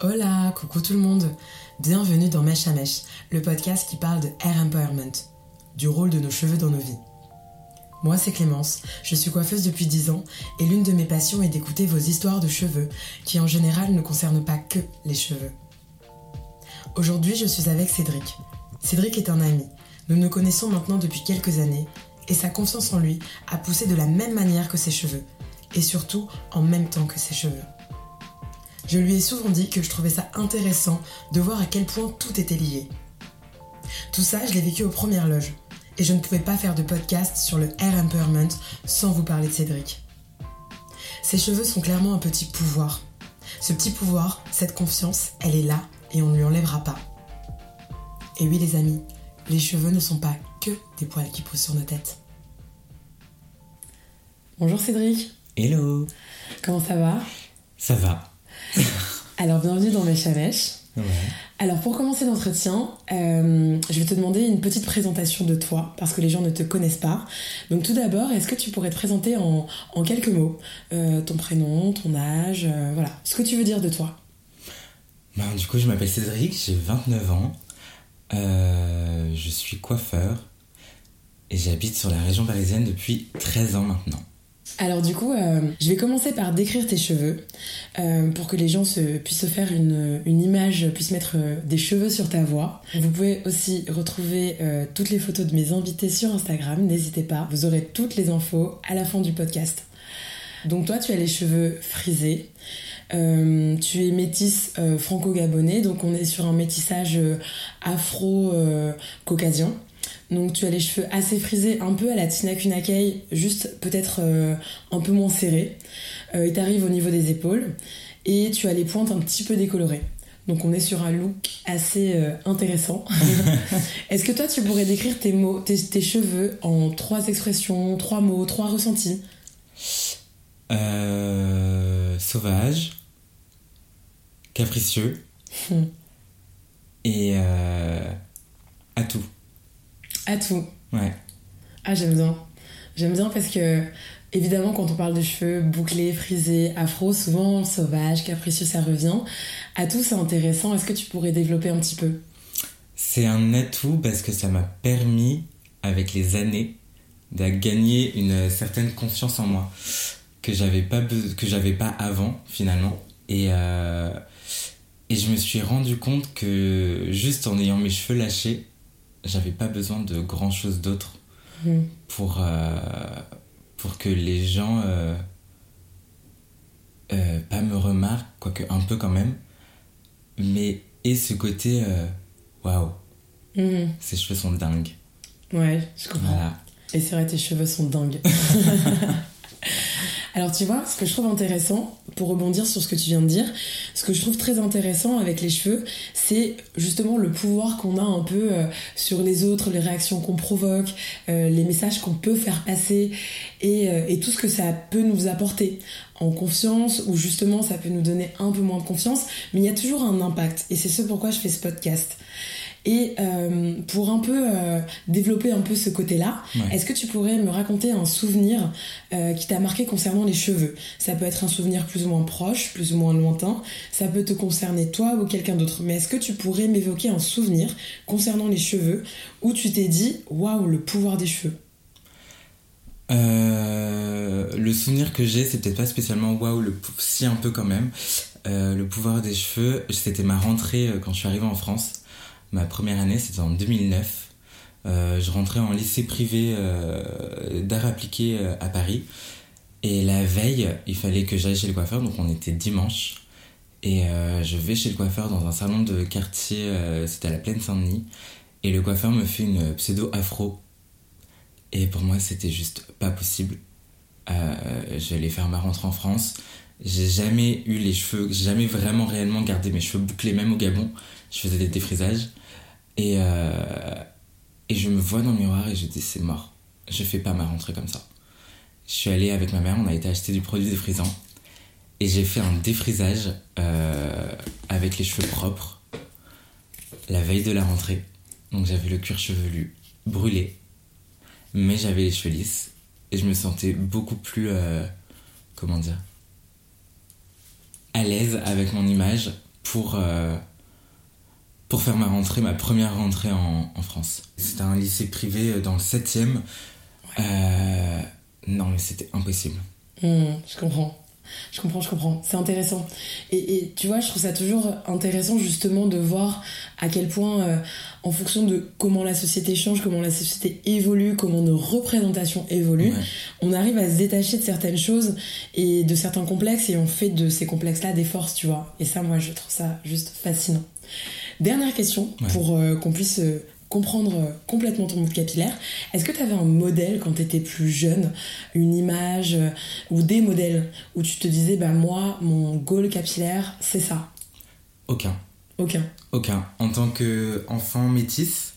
Hola, coucou tout le monde. Bienvenue dans Mèche à Mèche, le podcast qui parle de hair empowerment, du rôle de nos cheveux dans nos vies. Moi, c'est Clémence, je suis coiffeuse depuis 10 ans et l'une de mes passions est d'écouter vos histoires de cheveux qui en général ne concernent pas que les cheveux. Aujourd'hui, je suis avec Cédric. Cédric est un ami. Nous nous connaissons maintenant depuis quelques années et sa confiance en lui a poussé de la même manière que ses cheveux et surtout en même temps que ses cheveux. Je lui ai souvent dit que je trouvais ça intéressant de voir à quel point tout était lié. Tout ça, je l'ai vécu aux premières loges. Et je ne pouvais pas faire de podcast sur le hair empowerment sans vous parler de Cédric. Ses cheveux sont clairement un petit pouvoir. Ce petit pouvoir, cette confiance, elle est là et on ne lui enlèvera pas. Et oui les amis, les cheveux ne sont pas que des poils qui poussent sur nos têtes. Bonjour Cédric. Hello. Comment ça va? Ça va. Alors, bienvenue dans Ouais. Alors, pour commencer l'entretien, euh, je vais te demander une petite présentation de toi, parce que les gens ne te connaissent pas. Donc, tout d'abord, est-ce que tu pourrais te présenter en, quelques mots? Euh, Ton prénom, ton âge, euh, voilà. Ce que tu veux dire de toi. Ben, du coup, je m'appelle Cédric, j'ai 29 ans. je suis coiffeur et j'habite sur la région parisienne depuis 13 ans maintenant. Alors du coup, euh, je vais commencer par décrire tes cheveux euh, pour que les gens se, puissent se faire une, image, puissent mettre euh, des cheveux sur ta voix. Vous pouvez aussi retrouver toutes les photos de mes invités sur Instagram, n'hésitez pas, vous aurez toutes les infos à la fin du podcast. Donc toi, tu as les cheveux frisés. tu es métisse franco-gabonais, donc on est sur un métissage afro-caucasien. Donc tu as les cheveux assez frisés, un peu à la Tina Kunakei, juste peut-être euh, un peu moins serrés. Euh, ils t'arrivent au niveau des épaules. Et tu as les pointes un petit peu décolorées. Donc on est sur un look assez euh, intéressant. Est-ce que toi tu pourrais décrire tes mots, tes, cheveux en trois expressions, trois mots, trois ressentis? Sauvage, capricieux hmm. et à tout. À tout. Ouais. Ah, j'aime bien. J'aime bien parce que, évidemment, quand on parle de cheveux bouclés, frisés, afro, souvent sauvage, capricieux, ça revient. À tout, c'est intéressant. Est-ce que tu pourrais développer un petit peu? C'est un atout parce que ça m'a permis, avec les années, de gagner une certaine confiance en moi que j'avais pas que j'avais pas avant finalement et euh, et je me suis rendu compte que juste en ayant mes cheveux lâchés j'avais pas besoin de grand chose d'autre hmm. pour, euh, pour que les gens euh, euh, pas me remarquent, quoique un peu quand même, mais et ce côté waouh, hmm. ces cheveux sont dingues. Ouais, je comprends. Et c'est vrai, tes cheveux sont dingues. Alors tu vois, ce que je trouve intéressant, pour rebondir sur ce que tu viens de dire, ce que je trouve très intéressant avec les cheveux, c'est justement le pouvoir qu'on a un peu euh, sur les autres, les réactions qu'on provoque, euh, les messages qu'on peut faire passer et, euh, et, tout ce que ça peut nous apporter en confiance ou justement ça peut nous donner un peu moins de confiance, mais il y a toujours un impact et c'est ce pourquoi je fais ce podcast. Et euh, pour un peu euh, développer un peu ce côté-là, est-ce que tu pourrais me raconter un souvenir euh, qui t'a marqué concernant les cheveux? Ça peut être un souvenir plus ou moins proche, plus ou moins lointain, ça peut te concerner toi ou quelqu'un d'autre. Mais est-ce que tu pourrais m'évoquer un souvenir concernant les cheveux où tu t'es dit waouh, le pouvoir des cheveux? Le souvenir que j'ai, c'est peut-être pas spécialement waouh, le si un peu quand même. le pouvoir des cheveux, c'était ma rentrée quand je suis arrivée en France. Ma première année, c'était en 2009. Euh, je rentrais en lycée privé euh, d'art appliqué euh, à Paris. Et la veille, il fallait que j'aille chez le coiffeur, donc on était dimanche. Et je vais chez le coiffeur dans un salon de quartier, c'était à la Plaine Saint-Denis. Et le coiffeur me fait une pseudo-afro. Et pour moi, c'était juste pas possible. je vais faire ma rentrée en France. J'ai jamais eu les cheveux, j'ai jamais vraiment réellement gardé mes cheveux bouclés, même au Gabon. Je faisais des défrisages. Et, euh, et je me vois dans le miroir et je dis c'est mort. Je fais pas ma rentrée comme ça. Je suis allée avec ma mère, on a été acheter du produit défrisant. Et j'ai fait un défrisage euh, avec les cheveux propres la veille de la rentrée. Donc j'avais le cuir chevelu brûlé, mais j'avais les cheveux lisses. Et je me sentais beaucoup plus, euh, comment dire, à l'aise avec mon image pour, euh, pour faire ma rentrée, ma première rentrée en, en France. C'était un lycée privé euh, dans le 7e. Euh, non, mais c'était impossible. Hmm, je comprends. Je comprends, je comprends. C'est intéressant. Et, et, tu vois, je trouve ça toujours intéressant justement de voir à quel point, euh, en fonction de comment la société change, comment la société évolue, comment nos représentations évoluent, Ouais. on arrive à se détacher de certaines choses et de certains complexes et on fait de ces complexes-là des forces, tu vois. Et ça, moi, je trouve ça juste fascinant. Dernière question Ouais. pour euh, qu'on puisse euh, comprendre euh, complètement ton mood capillaire. Est-ce que tu avais un modèle quand tu étais plus jeune, une image euh, ou des modèles où tu te disais, bah moi, mon goal capillaire, c'est ça? Aucun. Aucun. Aucun. En tant qu'enfant métis,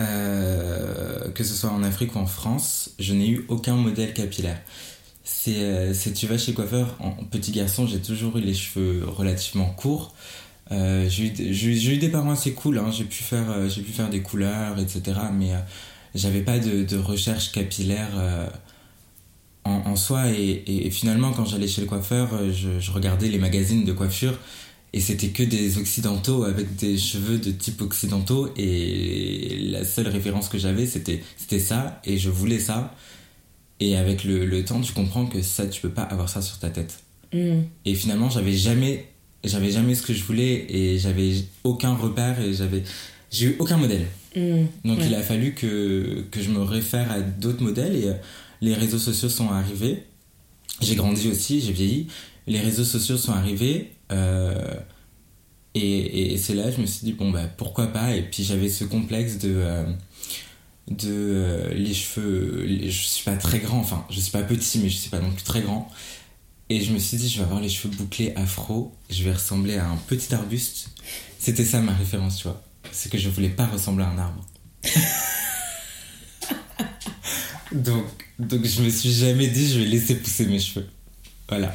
euh, que ce soit en Afrique ou en France, je n'ai eu aucun modèle capillaire. C'est, euh, tu vas chez coiffeur, en petit garçon, j'ai toujours eu les cheveux relativement courts. Euh, j'ai, eu, eu- des parents assez cool, hein, j'ai, pu faire, euh, j'ai pu faire des couleurs, etc. Mais euh, j'avais pas de, de recherche capillaire euh, en, en soi. Et, et- et finalement, quand j'allais chez le coiffeur, je, je regardais les magazines de coiffure et c'était que des occidentaux avec des cheveux de type occidentaux. Et la seule référence que j'avais, c'était, c'était ça. Et je voulais ça. Et avec le, le temps, tu comprends que ça, tu peux pas avoir ça sur ta tête. Hmm. Et finalement, j'avais jamais, j'avais jamais ce que je voulais et j'avais aucun repère et j'avais, j'ai eu aucun modèle. Hmm. Donc Ouais. il a fallu que, que je me réfère à d'autres modèles et euh, les réseaux sociaux sont arrivés. J'ai grandi aussi, j'ai vieilli. Les réseaux sociaux sont arrivés euh, et, et c'est là que je me suis dit bon bah pourquoi pas? Et puis j'avais ce complexe de euh, de euh, les cheveux les- je suis pas très grand enfin je suis pas petit mais je suis pas non plus très grand et je me suis dit je vais avoir les cheveux bouclés afro je vais ressembler à un petit arbuste c'était ça ma référence tu vois c'est que je voulais pas ressembler à un arbre donc donc je me suis jamais dit je vais laisser pousser mes cheveux voilà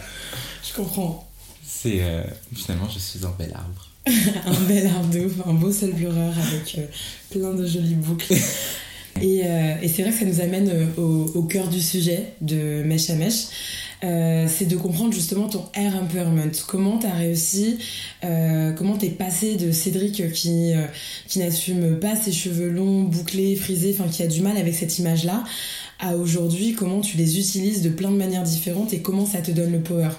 Je comprends. c'est euh, finalement je suis un bel arbre un bel arbre de ouf, un beau sulfureur avec euh, plein de jolies boucles. Et, euh, et c'est vrai que ça nous amène au, au cœur du sujet de Mèche à Mèche. Euh, c'est de comprendre justement ton hair empowerment. Comment t'as réussi, euh, comment t'es passé de Cédric qui, euh, qui n'assume pas ses cheveux longs, bouclés, frisés, enfin qui a du mal avec cette image-là, à aujourd'hui, comment tu les utilises de plein de manières différentes et comment ça te donne le power?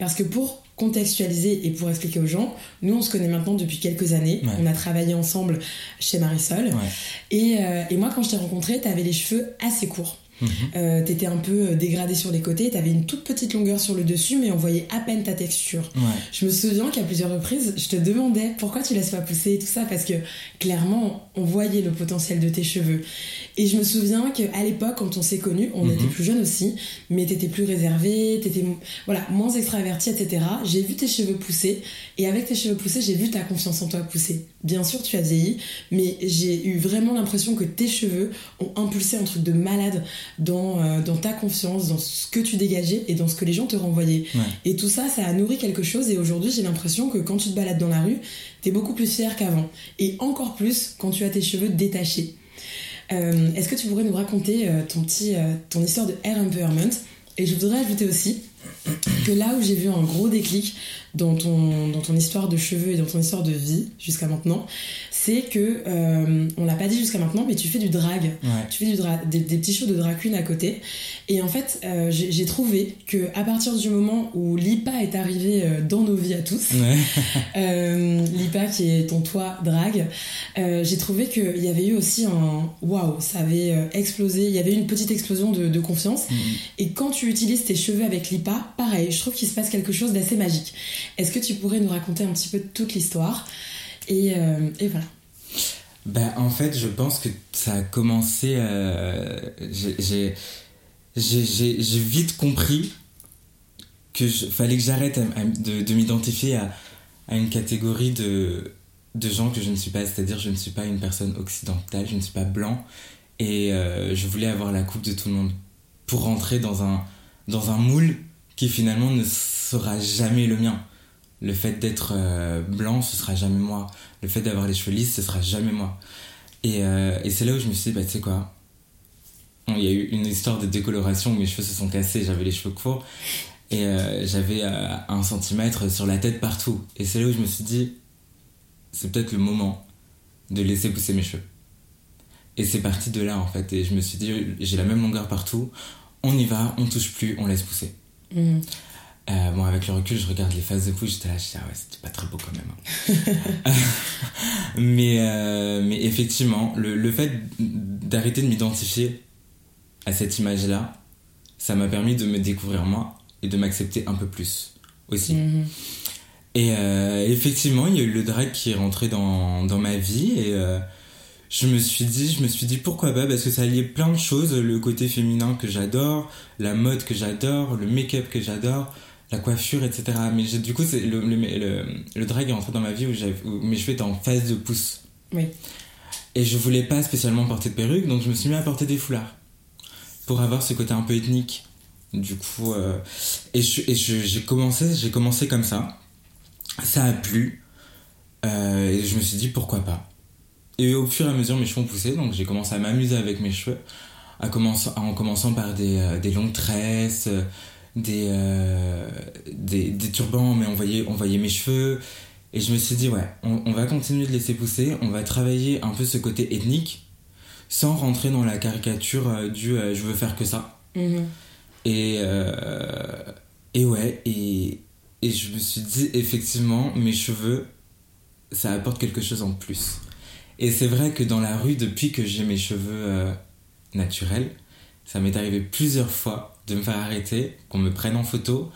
Parce que pour contextualiser et pour expliquer aux gens, nous on se connaît maintenant depuis quelques années, Ouais. on a travaillé ensemble chez Marisol, ouais et, et moi quand je t'ai rencontré, t'avais les cheveux assez courts. Mhm. Euh, t'étais un peu dégradé sur les côtés, t'avais une toute petite longueur sur le dessus, mais on voyait à peine ta texture. ouais Je me souviens qu'à plusieurs reprises, je te demandais pourquoi tu laisses pas pousser et tout ça, parce que clairement, on voyait le potentiel de tes cheveux. Et je me souviens qu'à l'époque, quand on s'est connus, on Mhm. était plus jeunes aussi, mais t'étais plus réservé, t'étais voilà, moins extraverti, etc. J'ai vu tes cheveux pousser, et avec tes cheveux poussés, j'ai vu ta confiance en toi pousser. Bien sûr, tu as vieilli, mais j'ai eu vraiment l'impression que tes cheveux ont impulsé un truc de malade dans, euh, dans ta confiance, dans ce que tu dégageais et dans ce que les gens te renvoyaient. Ouais. Et tout ça, ça a nourri quelque chose. Et aujourd'hui, j'ai l'impression que quand tu te balades dans la rue, t'es beaucoup plus fier qu'avant. Et encore plus quand tu as tes cheveux détachés. Euh, Est-ce que tu pourrais nous raconter euh, ton petit, ton histoire de hair empowerment? Et je voudrais ajouter aussi que là où j'ai vu un gros déclic dans ton, dans ton histoire de cheveux et dans ton histoire de vie jusqu'à maintenant, c'est que, euh, on l'a pas dit jusqu'à maintenant, mais tu fais du drag. ouais Tu fais du dra- des, des petits shows de drag queen à côté. Et en fait, euh, j'ai trouvé que à partir du moment où l'IPA est arrivé euh, dans nos vies à tous, ouais euh, l'IPA qui est ton toit drag, j'ai trouvé qu'il y avait eu aussi un waouh, ça avait explosé. Il y avait eu une petite explosion de, de confiance. Mhm. Et quand tu utilises tes cheveux avec l'IPA, pareil, je trouve qu'il se passe quelque chose d'assez magique. Est-ce que tu pourrais nous raconter un petit peu toute l'histoire? Et, euh, et voilà. Bah, en fait, je pense que ça a commencé. euh, j'ai- vite compris que je- fallait que j'arrête de, de m'identifier à, à une catégorie de, de gens que je ne suis pas. C'est-à-dire, je ne suis pas une personne occidentale, je ne suis pas blanc. Et euh, je voulais avoir la coupe de tout le monde pour rentrer dans un, dans un moule qui finalement ne sera jamais le mien. Le fait d'être euh, blanc, ce sera jamais moi. Le fait d'avoir les cheveux lisses, ce sera jamais moi. Et, euh, c'est là où je me suis dit, bah tu sais quoi, il y a eu une histoire de décoloration où mes cheveux se sont cassés, j'avais les cheveux courts. Et euh, j'avais un centimètre sur la tête partout. Et c'est là où je me suis dit, c'est peut-être le moment de laisser pousser mes cheveux. Et c'est parti de là en fait. Et je me suis dit, j'ai la même longueur partout. On y va, on touche plus, on laisse pousser. Mm. Euh, bon, avec le recul, je regarde les phases de pouce, j'étais là, je dis, ah ouais, c'était pas très beau quand même. hein. mais, euh, mais effectivement, le, le fait d'arrêter de m'identifier à cette image-là, ça m'a permis de me découvrir moi et de m'accepter un peu plus aussi. Mhm. Et euh, effectivement, il y a eu le drag qui est rentré dans, dans ma vie et je me suis dit, je me suis dit pourquoi pas parce que ça liait plein de choses, le côté féminin que j'adore, la mode que j'adore, le make-up que j'adore, la coiffure, etc. Mais du coup, c'est le, le, le, le drag est rentré dans ma vie où, mes cheveux étaient en phase de pouce. Oui. Et je voulais pas spécialement porter de perruque, donc je me suis mis à porter des foulards. Pour avoir ce côté un peu ethnique. Du coup, euh, et je- et je- j'ai commencé, j'ai commencé comme ça. Ça a plu. Euh, et je me suis dit pourquoi pas. Et au fur et à mesure, mes cheveux ont poussé, donc j'ai commencé à m'amuser avec mes cheveux. À commencer, en commençant par des, euh, des longues tresses, euh, des, euh, des, des turbans, mais on voyait, on voyait mes cheveux. Et je me suis dit, ouais, on, on va continuer de laisser pousser, on va travailler un peu ce côté ethnique, sans rentrer dans la caricature du euh, je veux faire que ça. Mhm. Et, et ouais, et, et je me suis dit, effectivement, mes cheveux, ça apporte quelque chose en plus. Et c'est vrai que dans la rue, depuis que j'ai mes cheveux euh, naturels, ça m'est arrivé plusieurs fois de me faire arrêter, qu'on me prenne en photo,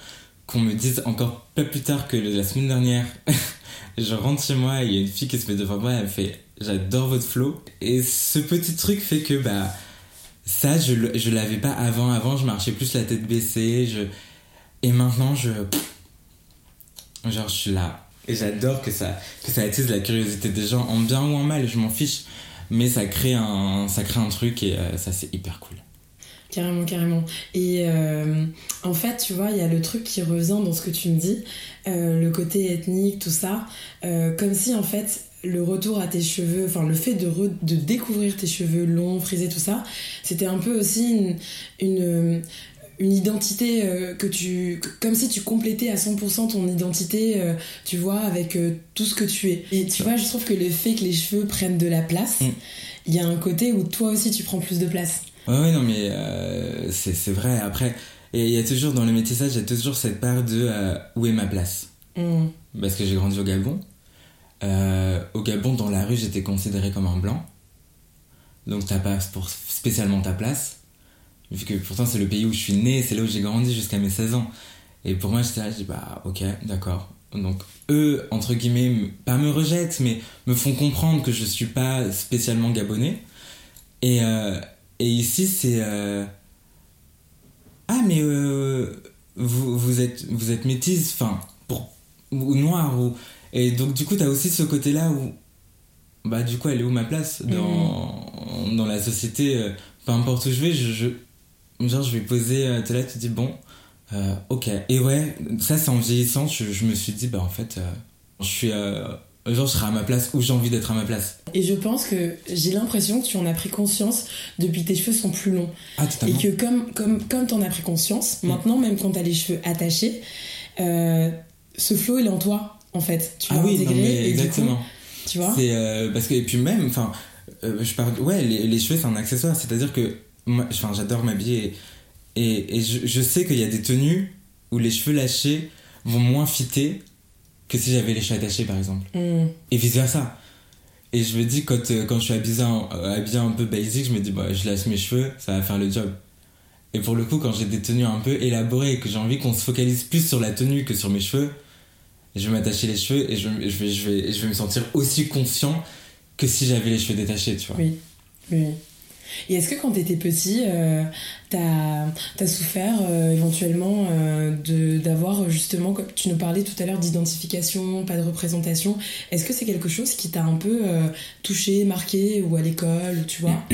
qu'on me dise encore pas plus tard que la semaine dernière, je rentre chez moi et il y a une fille qui se met devant moi et elle me fait J'adore votre flow. Et ce petit truc fait que, bah, ça, je, je l'avais pas avant. Avant, je marchais plus la tête baissée. Je... Et maintenant, je. Genre, je suis là. Et j'adore que ça, que ça attise la curiosité des gens, en bien ou en mal, je m'en fiche. Mais ça crée un, ça crée un truc et euh, ça, c'est hyper cool. Carrément, carrément. Et euh, en fait, tu vois, il y a le truc qui revient dans ce que tu me dis, euh, le côté ethnique, tout ça, comme si en fait le retour à tes cheveux, enfin le fait de, découvrir tes cheveux longs, frisés, tout ça, c'était un peu aussi une, une identité euh, que tu... Comme si tu complétais à 100% ton identité, euh, tu vois, avec euh, tout ce que tu es. Et tu vois, je trouve que le fait que les cheveux prennent de la place, Mm. il y a un côté où toi aussi tu prends plus de place. Ouais, ouais, non, mais c'est c'est vrai. Après, et il y a toujours, dans le métissage, il y a toujours cette part de où est ma place? Mm. Parce que j'ai grandi au Gabon. Au Gabon, dans la rue, j'étais considéré comme un blanc. Donc t'as pas pour spécialement ta place. Vu que pourtant c'est le pays où je suis né, c'est là où j'ai grandi jusqu'à mes 16 ans. Et pour moi, j'étais là, je dis bah ok, d'accord. Donc eux, entre guillemets, me- pas me rejettent, mais me font comprendre que je suis pas spécialement gabonais. Et, euh, et ici, c'est... euh, Ah mais euh, vous, vous êtes, vous êtes métisse, enfin, pour, ou noir, ou... Et donc du coup, t'as aussi ce côté-là où... Bah du coup, elle est où ma place dans, dans la société Peu importe où je vais, je, je- genre je vais poser, euh, t'es là, tu dis bon, euh, ok. Et ouais, ça c'est en vieillissant, je, je me suis dit, bah en fait, euh, je suis... euh, genre je serai à ma place où j'ai envie d'être à ma place. Et je pense que j'ai l'impression que tu en as pris conscience depuis que tes cheveux sont plus longs. Ah Et totalement. que comme, comme, comme tu en as pris conscience, Mm. maintenant, même quand tu as les cheveux attachés, euh, ce flow, il est en toi, en fait. Tu Ah oui, non, intégré mais et du coup, exactement. tu vois C'est euh, parce que et puis même, enfin, euh, je parle, ouais, les, les cheveux c'est un accessoire, c'est-à-dire que moi, enfin, j'adore m'habiller et, et, et je, je sais qu'il y a des tenues où les cheveux lâchés vont moins fitter que si j'avais les cheveux attachés par exemple, Mm. et vice versa. Et je me dis quand euh, quand je suis habillé un, euh, habillé un peu basic, je me dis bah je lâche mes cheveux, ça va faire le job. Et pour le coup, quand j'ai des tenues un peu élaborées et que j'ai envie qu'on se focalise plus sur la tenue que sur mes cheveux, je vais m'attacher les cheveux et je, je, vais, je, vais, je vais me sentir aussi confiant que si j'avais les cheveux détachés, tu vois. Oui, oui. Et est-ce que quand tu étais petit, euh, t'as as souffert euh, éventuellement euh, d'avoir justement, comme tu nous parlais tout à l'heure d'identification, pas de représentation, est-ce que c'est quelque chose qui t'a un peu touché, marqué, ou à l'école, tu vois?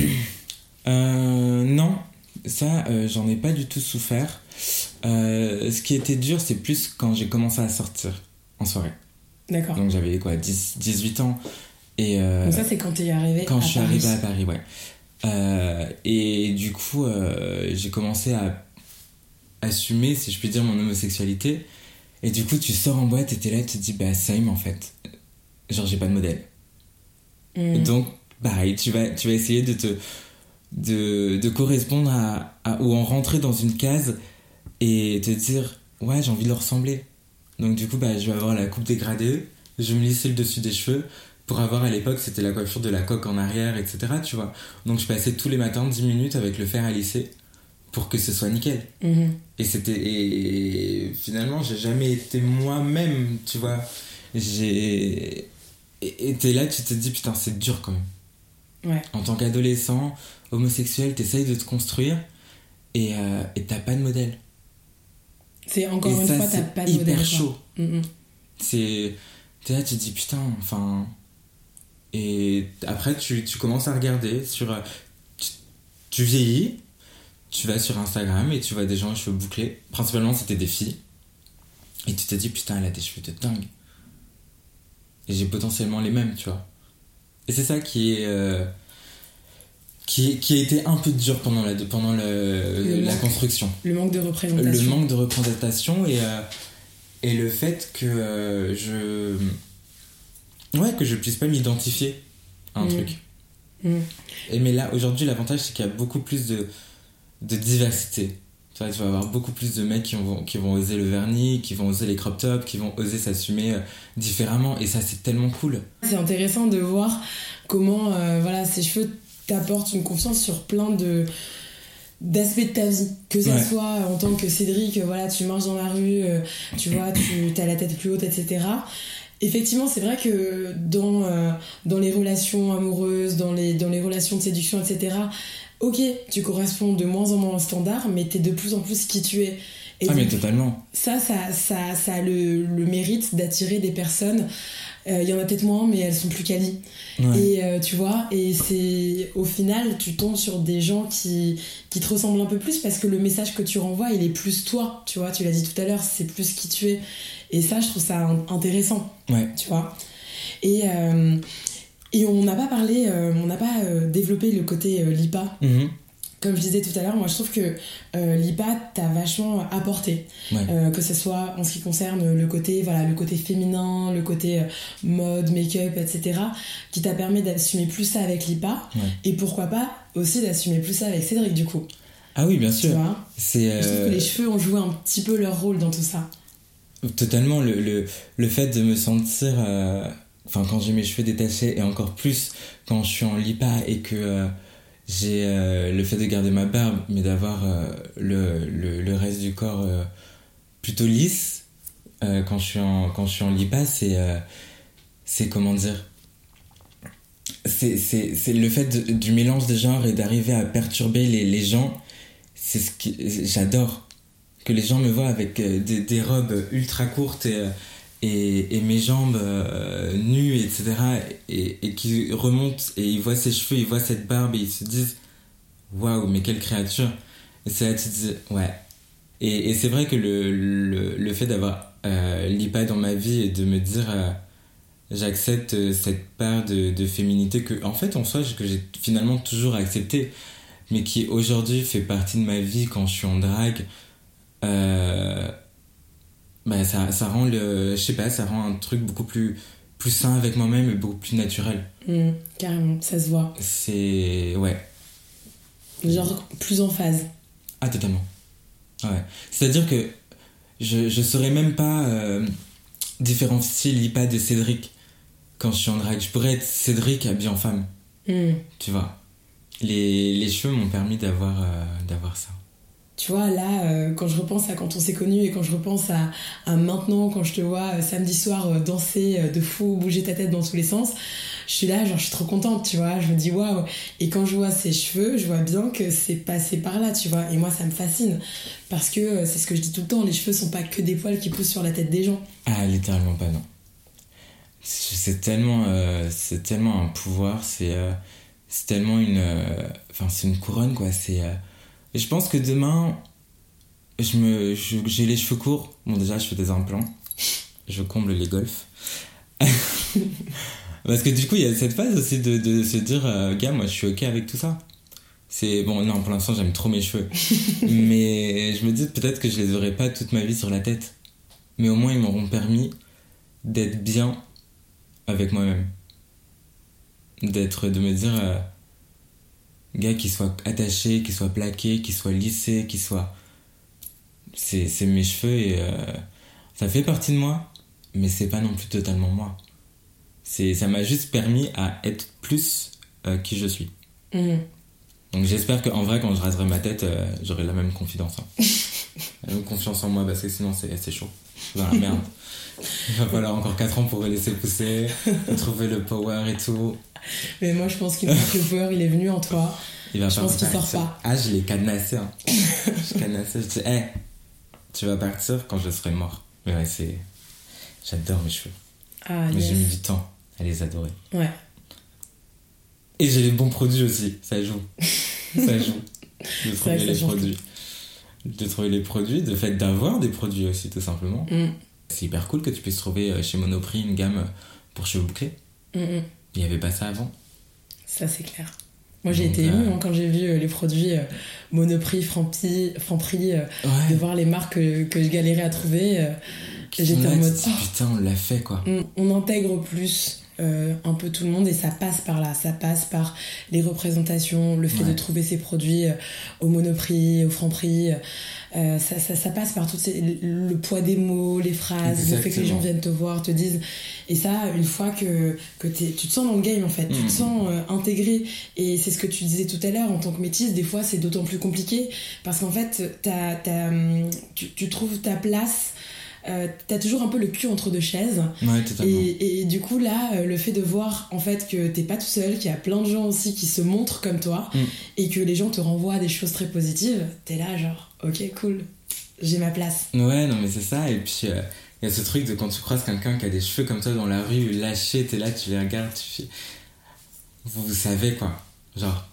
Non, ça, j'en ai pas du tout souffert. Ce qui était dur, c'est plus quand j'ai commencé à sortir en soirée. D'accord. Donc j'avais quoi, 10, 18 ans. Et euh, Donc ça, c'est quand t'es arrivé quand à je suis Paris. arrivé à Paris, ouais. Euh, et du coup, euh, j'ai commencé à assumer, si je puis dire, mon homosexualité. Et du coup, tu sors en boîte et t'es là, tu te dis, bah, same en fait. Genre, j'ai pas de modèle. Mm. Donc, pareil, tu vas, tu vas essayer de te. de, de correspondre à, à- ou en rentrer dans une case et te dire, ouais, j'ai envie de leur ressembler. Donc, du coup, bah, je vais avoir la coupe dégradée, je vais me lisser le dessus des cheveux. Pour avoir à l'époque, c'était la coiffure de la coque en arrière, etc. Tu vois. Donc, je passais tous les matins 10 minutes avec le fer à lisser pour que ce soit nickel. Mhm. Et c'était et finalement j'ai jamais été moi-même, tu vois. J'ai et t'es là, tu te dis putain c'est dur quand même. Ouais. En tant qu'adolescent, homosexuel, t'essayes de te construire et euh, t'as pas de modèle. C'est encore et une ça fois, t'as c'est pas de hyper modèle. quoi. chaud. Mhm. C'est t'es là, tu te dis putain, enfin. Et après tu, tu commences à regarder sur euh, tu, tu vieillis, tu vas sur Instagram et tu vois des gens aux cheveux bouclés. Principalement c'était des filles. Et tu te dis putain elle a des cheveux de dingue. Et j'ai potentiellement les mêmes, tu vois. Et c'est ça qui est euh, qui, qui a été un peu dur pendant la pendant le, Le la manque. construction Le manque de représentation. le manque de représentation et, euh, et le fait que euh, je ouais que je puisse pas m'identifier à un Mm. truc Mm. et mais là aujourd'hui l'avantage c'est qu'il y a beaucoup plus de, de diversité tu vois, tu vas avoir beaucoup plus de mecs qui vont, qui vont oser le vernis qui vont oser les crop tops qui vont oser s'assumer euh, différemment et ça c'est tellement cool C'est intéressant de voir comment euh, voilà, ces cheveux t'apportent une confiance sur plein de d'aspects de ta vie que ça Ouais. soit en tant que Cédric euh, voilà tu marches dans la rue tu vois tu as la tête plus haute etc effectivement c'est vrai que dans euh, dans les relations amoureuses dans les dans les relations de séduction etc ok tu corresponds de moins en moins au standard mais t'es de plus en plus qui tu es et ah mais totalement ça, ça, ça, ça a le, le mérite d'attirer des personnes. Euh, Il y en a peut-être moins, mais elles sont plus qualies. ouais. Et euh, tu vois, et c'est au final, tu tombes sur des gens qui, qui te ressemblent un peu plus parce que le message que tu renvoies, il est plus toi. Tu vois, tu l'as dit tout à l'heure, c'est plus qui tu es. Et ça, je trouve ça in- intéressant, ouais tu vois. Et, euh, et on n'a pas parlé, euh, on n'a pas euh, développé le côté LIPA. Mhm. Comme je disais tout à l'heure, moi je trouve que euh, l'IPA t'a vachement apporté. Ouais. Euh, que ce soit en ce qui concerne le côté, voilà, le côté féminin, le côté euh, mode, make-up, etc. qui t'a permis d'assumer plus ça avec l'IPA. Ouais. Et pourquoi pas aussi d'assumer plus ça avec Cédric du coup. ah oui bien Tu sûr vois? C'est Je trouve que les cheveux ont joué un petit peu leur rôle dans tout ça. Totalement, le, le, le fait de me sentir. euh, Enfin, quand j'ai mes cheveux détachés, et encore plus quand je suis en lipa et que euh, j'ai euh, le fait de garder ma barbe, mais d'avoir euh, le, le, reste du corps euh, plutôt lisse, euh, quand, je suis en, quand je suis en lipa, c'est. euh, c'est comment dire c'est, c'est, c'est le fait du mélange des genres et d'arriver à perturber les, les gens, c'est ce que j'adore que les gens me voient avec euh, des, robes ultra courtes et, euh, et, mes jambes euh, nues, etc. Et, et qui remontent et ils voient ses cheveux, ils voient cette barbe et ils se disent Waouh, mais quelle créature! Et c'est là que tu te dis Ouais. Et, et c'est vrai que le, le, le fait d'avoir euh, l'IPA dans ma vie et de me dire J'accepte cette part de, de féminité que, en fait, en soi, que j'ai finalement toujours accepté, mais qui aujourd'hui fait partie de ma vie quand je suis en drague bah ça, ça rend le je sais pas ça rend un truc beaucoup plus plus sain avec moi-même et beaucoup plus naturel. Hum, carrément, ça se voit. c'est ouais. Genre plus en phase. ah totalement. Ouais. C'est à dire que je je saurais même pas euh, différencier l'IPA de Cédric quand je suis en drague. Je pourrais être Cédric habillé en femme. Hum. tu vois. Les, les cheveux m'ont permis d'avoir euh, d'avoir ça Tu vois, là, euh, quand je repense à quand on s'est connus et quand je repense à, à maintenant, quand je te vois euh, samedi soir euh, danser de fou, bouger ta tête dans tous les sens, je suis là, genre, je suis trop contente, tu vois. Je me dis, waouh. Et quand je vois ses cheveux, je vois bien que c'est passé par là, tu vois. Et moi, ça me fascine. Parce que c'est ce que je dis tout le temps, les cheveux sont pas que des poils qui poussent sur la tête des gens. Ah, littéralement pas, non. C'est tellement, c'est tellement un pouvoir, c'est tellement une. Enfin, c'est une couronne, quoi. C'est. Et je pense que demain, je me, j'ai les cheveux courts. Bon, déjà, je fais des implants. Je comble les golfs. Parce que du coup, il y a cette phase aussi de, de se dire, euh, gars, moi, je suis ok avec tout ça. C'est bon, non, pour l'instant, j'aime trop mes cheveux. mais je me dis peut-être que je les aurai pas toute ma vie sur la tête. Mais au moins, ils m'auront permis d'être bien avec moi-même. D'être, de me dire, euh, gars, qui soit attaché, qui soit plaqué, qui soit lissé, qui soit. C'est, mes cheveux et euh, ça fait partie de moi, mais c'est pas non plus totalement moi. C'est, ça m'a juste permis à être plus euh, qui je suis. Mhm. Donc j'espère qu'en vrai, quand je raserai ma tête, euh, j'aurai la même confiance. hein. la même confiance en moi, parce que sinon c'est chaud. Je dans la merde. Il va falloir encore 4 ans pour laisser pousser, trouver le power et tout. Mais moi, je pense qu'il manque le power, il est venu en toi. Il va Je pense qu'il sort pas. Ah, je l'ai cadenassé. Hein. je cadenassé. Je dis, hé, tu vas partir quand je serai mort. Mais ouais, c'est. J'adore mes cheveux. Ah, Mais j'ai mis du temps à les adorer. Ouais. Et j'ai les bons produits aussi, ça joue. Ça joue. Que ça les produits. De trouver les produits, de fait d'avoir des produits aussi, tout simplement. Mhm. C'est hyper cool que tu puisses trouver euh, chez Monoprix une gamme pour cheveux bouclés. Mhm. Il n'y avait pas ça avant. Ça, c'est clair. Moi, j'ai été émue euh, hein, quand j'ai vu euh, les produits euh, Monoprix, Franprix, Franprix euh, de voir les marques que, je galérais à trouver. euh, j'étais en mode, oh. putain, on l'a fait quoi. on, on intègre plus euh, un peu tout le monde et ça passe par là. Ça passe par les représentations, le fait Ouais. de trouver ses produits euh, au Monoprix, au Franprix. euh, ça, ça, ça passe par tout le poids des mots, les phrases, le fait que les gens viennent te voir, te disent. Et ça, une fois que, que t'es- tu te sens dans le game en fait, tu te sens euh, intégré. Et c'est ce que tu disais tout à l'heure, en tant que métisse, des fois c'est d'autant plus compliqué parce qu'en fait, t'as- t'as, hum, tu, tu trouves ta place. Euh, t'as toujours un peu le cul entre deux chaises Ouais, et, et du coup là euh, le fait de voir en fait que t'es pas tout seul qu'il y a plein de gens aussi qui se montrent comme toi Mm. et que les gens te renvoient des choses très positives t'es là genre ok cool j'ai ma place Ouais, non, mais c'est ça. Et puis, euh, il y a ce truc de quand tu croises quelqu'un qui a des cheveux comme toi dans la rue, lâchés, t'es là, tu les regardes, tu fais. Vous, vous savez quoi Genre,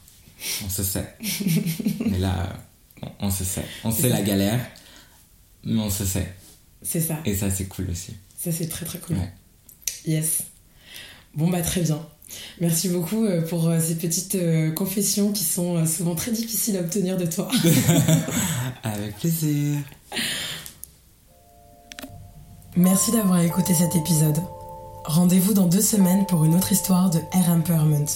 on se sait. mais là, euh, on, on se sait. On sait la galère, mais on se sait. C'est ça Et ça, c'est cool aussi. ça c'est très très cool Ouais. yes bon bah très bien Merci beaucoup euh, pour euh, ces petites euh, confessions qui sont souvent très difficiles à obtenir de toi. Avec plaisir. Merci d'avoir écouté cet épisode. Rendez-vous dans deux semaines pour une autre histoire de Air Empowerment.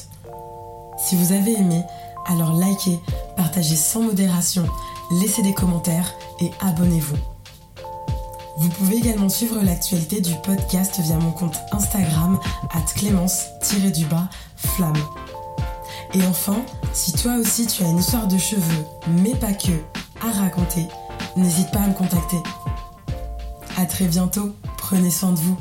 Si vous avez aimé, alors likez, partagez sans modération, laissez des commentaires et abonnez-vous. Vous pouvez également suivre l'actualité du podcast via mon compte Instagram at clémence-du-bas flamme. Et enfin, si toi aussi tu as une histoire de cheveux, mais pas que, à raconter, n'hésite pas à me contacter. À très bientôt, prenez soin de vous.